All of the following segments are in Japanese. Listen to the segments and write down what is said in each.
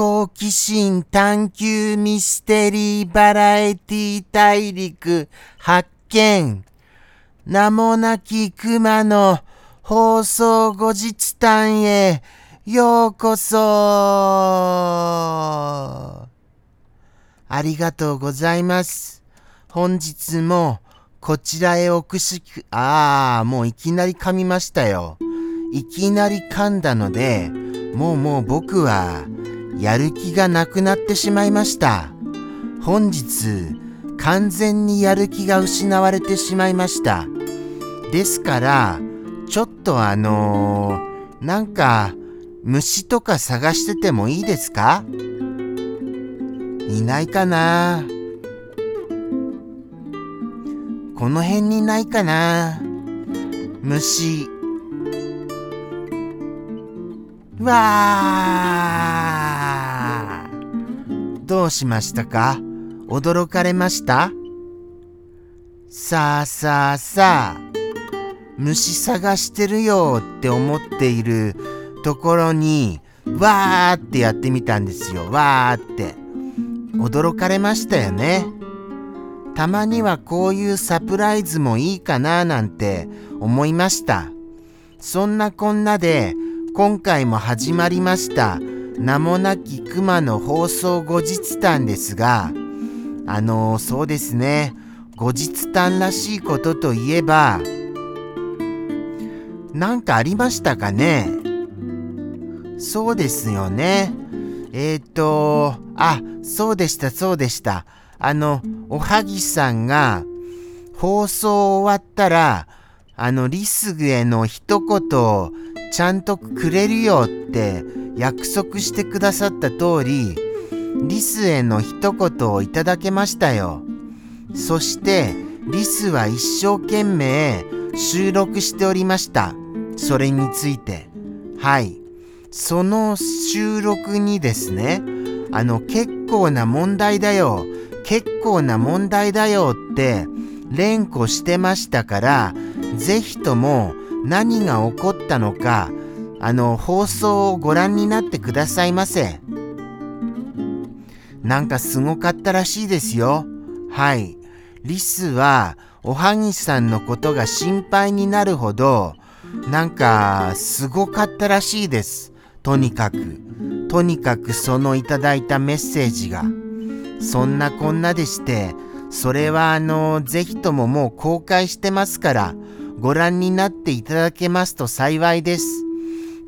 好奇心探求ミステリーバラエティ大陸発見名もなき熊の放送後日談へようこそありがとうございます。本日もこちらへおくしく、ああ、もういきなり噛みましたよ。いきなり噛んだので、もうもう僕はやる気がなくなってしまいました。本日完全にやる気が失われてしまいました。ですから、ちょっとあのー、なんか虫とか探しててもいいですか？いないかなこの辺にないかな虫。わーどうしましたか？驚かれました？さあさあさあ虫探してるよって思っているところにわーってやってみたんですよ。わーって。驚かれましたよね。たまにはこういうサプライズもいいかななんて思いました。そんなこんなで今回も始まりました。名もなき熊の放送後日談ですがあのそうですね。後日談らしいことといえば何かありましたかね？そうですよね。えっ、ー、とあそうでしたそうでした。あのおはぎさんが放送終わったらあのリスグへの一言をちゃんとくれるよって約束してくださった通り、リスへの一言をいただけましたよ。そして、リスは一生懸命収録しておりました。それについて。はい。その収録にですね、あの、結構な問題だよ。結構な問題だよって連呼してましたから、ぜひとも何が起こったのか、あの、放送をご覧になってくださいませ。なんかすごかったらしいですよ。はい。リスは、おはぎさんのことが心配になるほど、なんか、すごかったらしいです。とにかく。とにかくそのいただいたメッセージが。そんなこんなでして、それはあの、ぜひとももう公開してますから、ご覧になっていただけますと幸いです。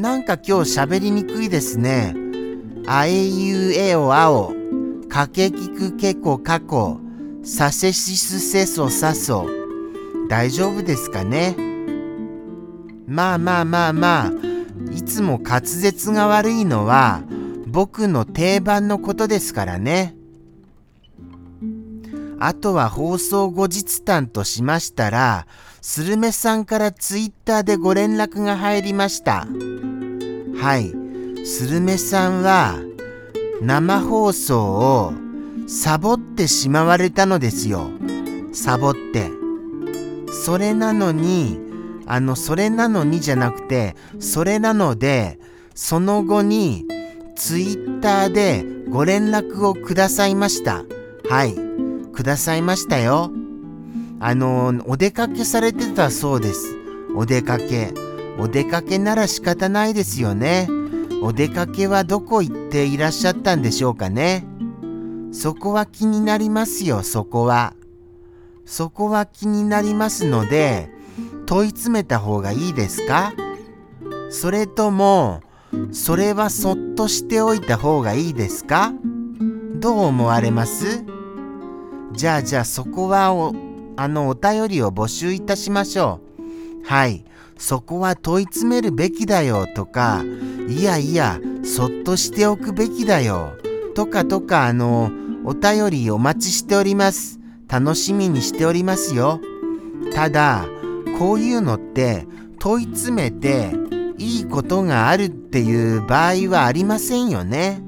なんか今日喋りにくいですね。あえいうえおあお、かけきくけこかこ、させしすせそさそ。大丈夫ですかね？まあまあまあまあ、いつも滑舌が悪いのは僕の定番のことですからね。あとは放送後日談としましたら、スルメさんからツイッターでご連絡が入りました。はい。スルメさんは生放送をサボってしまわれたのですよ。サボって。それなのに、あの、それなのにじゃなくて、それなので、その後にツイッターでご連絡をくださいました。はい。くださいましたよ。あの、お出かけされてたそうです。お出かけ。お出かけなら仕方ないですよね。お出かけはどこ行っていらっしゃったんでしょうかね。そこは気になりますよ、そこは。そこは気になりますので、問い詰めた方がいいですか？それとも、それはそっとしておいた方がいいですか？どう思われます？じゃあじゃあそこは、あのお便りを募集いたしましょう。はい。そこは問い詰めるべきだよとか、いやいや、そっとしておくべきだよとかとか、あの、お便りお待ちしております。楽しみにしておりますよ。ただ、こういうのって問い詰めていいことがあるっていう場合はありませんよね。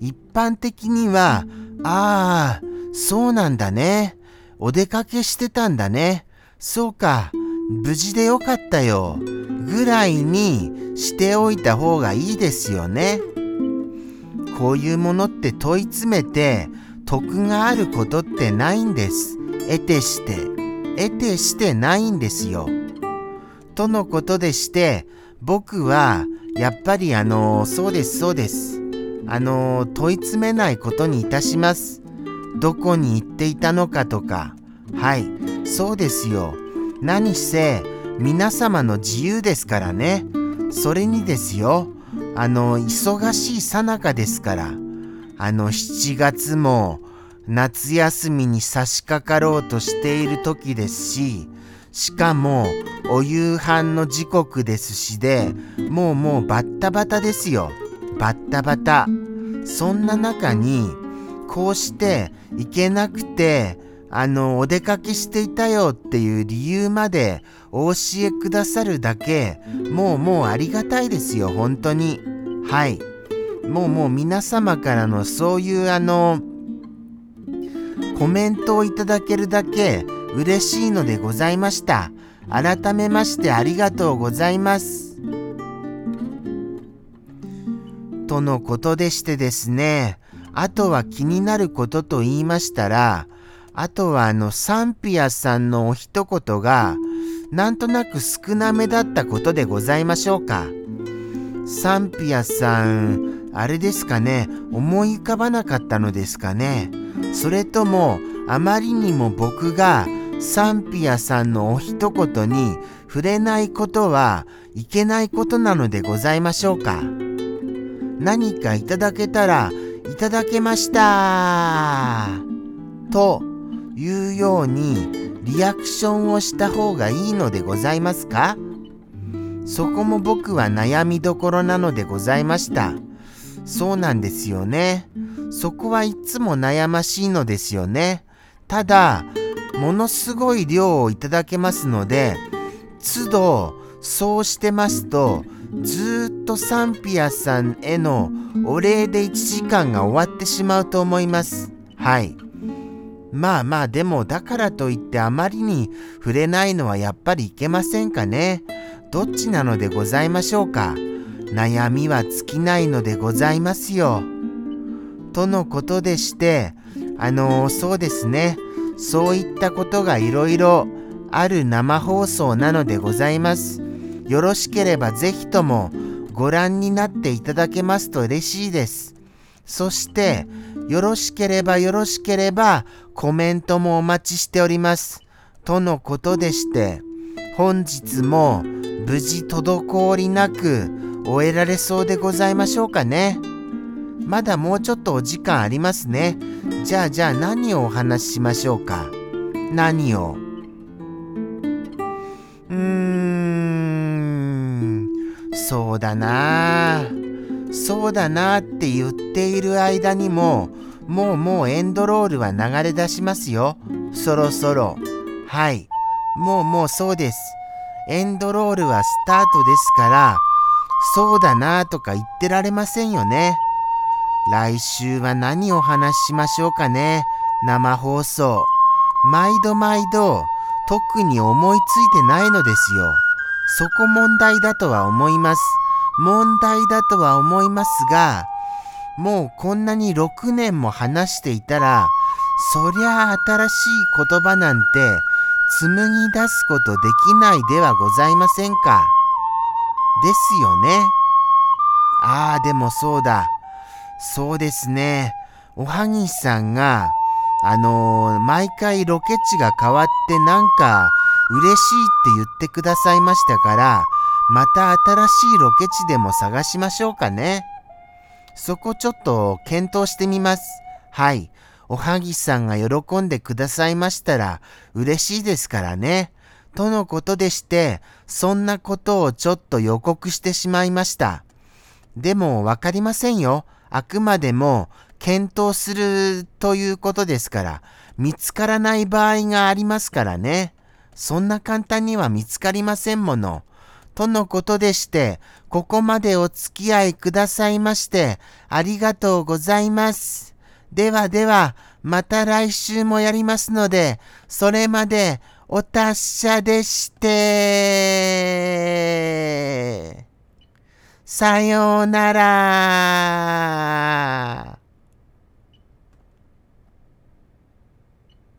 一般的にはああ、そうなんだね。お出かけしてたんだね。そうか。無事でよかったよぐらいにしておいた方がいいですよね。こういうものって問い詰めて得があることってないんです。得てして。得てしてないんですよ。とのことでして僕はやっぱりあのそうですそうです。あの問い詰めないことにいたします。どこに行っていたのかとか。はい、そうですよ。何せ皆様の自由ですからね。それにですよ。あの、忙しいさなかですから。あの、7月も夏休みに差し掛かろうとしている時ですし、しかもお夕飯の時刻ですしで、もうもうバッタバタですよ。バッタバタ。そんな中に、こうして行けなくて、あの、お出かけしていたよっていう理由までお教えくださるだけ、もうもうありがたいですよ、本当に。はい。もうもう皆様からのそういうあの、コメントをいただけるだけ嬉しいのでございました。改めましてありがとうございます。とのことでしてですね、あとは気になることと言いましたら、あとはあのサンピアさんのお一言がなんとなく少なめだったことでございましょうか。サンピアさん、あれですかね、思い浮かばなかったのですかね。それとも、あまりにも僕がサンピアさんのお一言に触れないことはいけないことなのでございましょうか。何かいただけたらただけましたというようにリアクションをした方がいいのでございますか？そこも僕は悩みどころなのでございました。そうなんですよね。そこはいつも悩ましいのですよね。ただ、ものすごい量をいただけますので、都度そうしてますと、ずっとサンピアさんへのお礼で1時間が終わってしまうと思います。はい。まあまあでもだからといってあまりに触れないのはやっぱりいけませんかね。どっちなのでございましょうか。悩みは尽きないのでございますよ。とのことでして、あのー、そうですね。そういったことがいろいろある生放送なのでございます。よろしければぜひともご覧になっていただけますと嬉しいです。そして、よろしければよろしければコメントもお待ちしております。とのことでして、本日も無事滞りなく終えられそうでございましょうかね。まだもうちょっとお時間ありますね。じゃあじゃあ何をお話ししましょうか？何を？そうだなそうだなって言っている間にも、もうもうエンドロールは流れ出しますよ。そろそろ。はい。もうもうそうです。エンドロールはスタートですから、そうだなとか言ってられませんよね。来週は何を話ししましょうかね。生放送。毎度毎度、特に思いついてないのですよ。そこ問題だとは思います。問題だとは思いますが、もうこんなに6年も話していたら、そりゃあ新しい言葉なんて紡ぎ出すことできないではございませんか。ですよね。ああ、でもそうだ。そうですね。おはぎさんが、あのー、毎回ロケ地が変わってなんか嬉しいって言ってくださいましたから、また新しいロケ地でも探しましょうかね。そこちょっと検討してみます。はい。おはぎさんが喜んでくださいましたら嬉しいですからね。とのことでして、そんなことをちょっと予告してしまいました。でもわかりませんよ。あくまでも検討するということですから、見つからない場合がありますからね。そんな簡単には見つかりませんもの。とのことでして、ここまでお付き合いくださいまして、ありがとうございます。ではでは、また来週もやりますので、それまでお達者でして。さようなら。